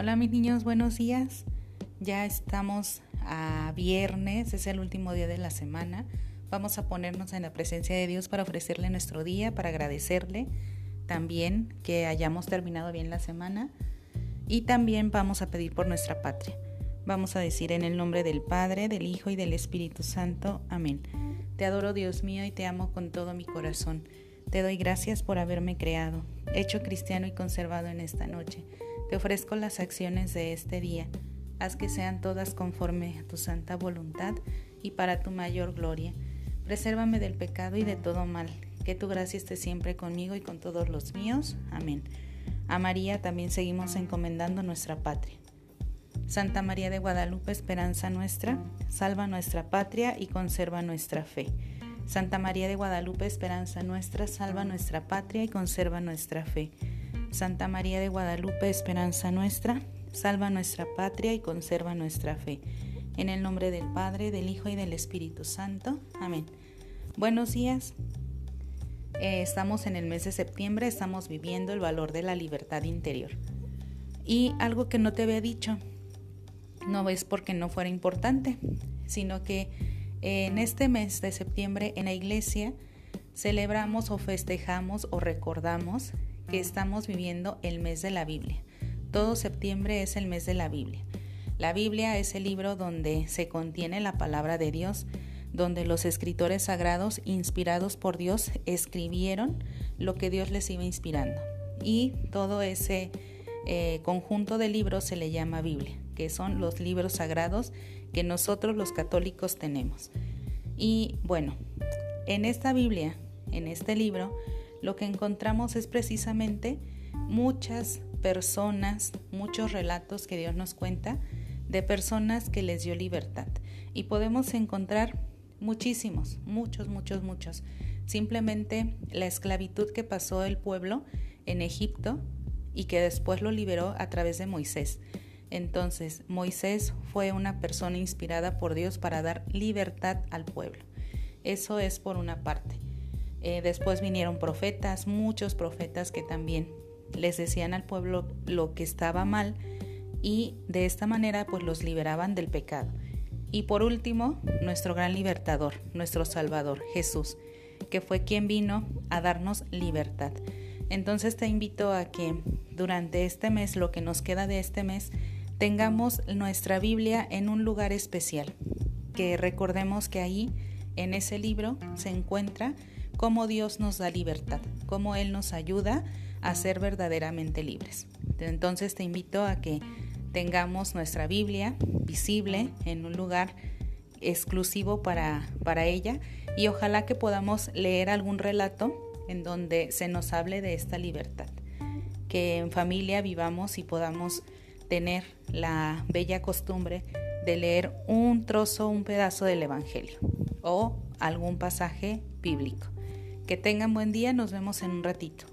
Hola mis niños, buenos días. Ya estamos a viernes, es el último día de la semana. Vamos a ponernos en la presencia de Dios para ofrecerle nuestro día, para agradecerle también que hayamos terminado bien la semana y también vamos a pedir por nuestra patria. Vamos a decir en el nombre del Padre, del Hijo y del Espíritu Santo. Amén. Te adoro Dios mío y te amo con todo mi corazón. Te doy gracias por haberme creado, hecho cristiano y conservado en esta noche. Te ofrezco las acciones de este día. Haz que sean todas conforme a tu santa voluntad y para tu mayor gloria. Presérvame del pecado y de todo mal. Que tu gracia esté siempre conmigo y con todos los míos. Amén. A María también seguimos encomendando nuestra patria. Santa María de Guadalupe, esperanza nuestra, salva nuestra patria y conserva nuestra fe. Santa María de Guadalupe, esperanza nuestra, salva nuestra patria y conserva nuestra fe. Santa María de Guadalupe, esperanza nuestra, salva nuestra patria y conserva nuestra fe. En el nombre del Padre, del Hijo y del Espíritu Santo. Amén. Buenos días. Eh, estamos en el mes de septiembre, estamos viviendo el valor de la libertad interior. Y algo que no te había dicho, no es porque no fuera importante, sino que en este mes de septiembre en la iglesia celebramos o festejamos o recordamos que estamos viviendo el mes de la Biblia. Todo septiembre es el mes de la Biblia. La Biblia es el libro donde se contiene la palabra de Dios, donde los escritores sagrados inspirados por Dios escribieron lo que Dios les iba inspirando. Y todo ese eh, conjunto de libros se le llama Biblia, que son los libros sagrados nosotros los católicos tenemos. Y bueno, en esta Biblia, en este libro, lo que encontramos es precisamente muchas personas, muchos relatos que Dios nos cuenta de personas que les dio libertad. Y podemos encontrar muchísimos, muchos, muchos, muchos. Simplemente la esclavitud que pasó el pueblo en Egipto y que después lo liberó a través de Moisés. Entonces, Moisés fue una persona inspirada por Dios para dar libertad al pueblo. Eso es por una parte. Eh, después vinieron profetas, muchos profetas que también les decían al pueblo lo que estaba mal y de esta manera pues los liberaban del pecado. Y por último, nuestro gran libertador, nuestro Salvador, Jesús, que fue quien vino a darnos libertad. Entonces te invito a que durante este mes, lo que nos queda de este mes, tengamos nuestra Biblia en un lugar especial, que recordemos que ahí, en ese libro, se encuentra cómo Dios nos da libertad, cómo Él nos ayuda a ser verdaderamente libres. Entonces te invito a que tengamos nuestra Biblia visible en un lugar exclusivo para, para ella y ojalá que podamos leer algún relato en donde se nos hable de esta libertad, que en familia vivamos y podamos tener la bella costumbre de leer un trozo, un pedazo del Evangelio o algún pasaje bíblico. Que tengan buen día, nos vemos en un ratito.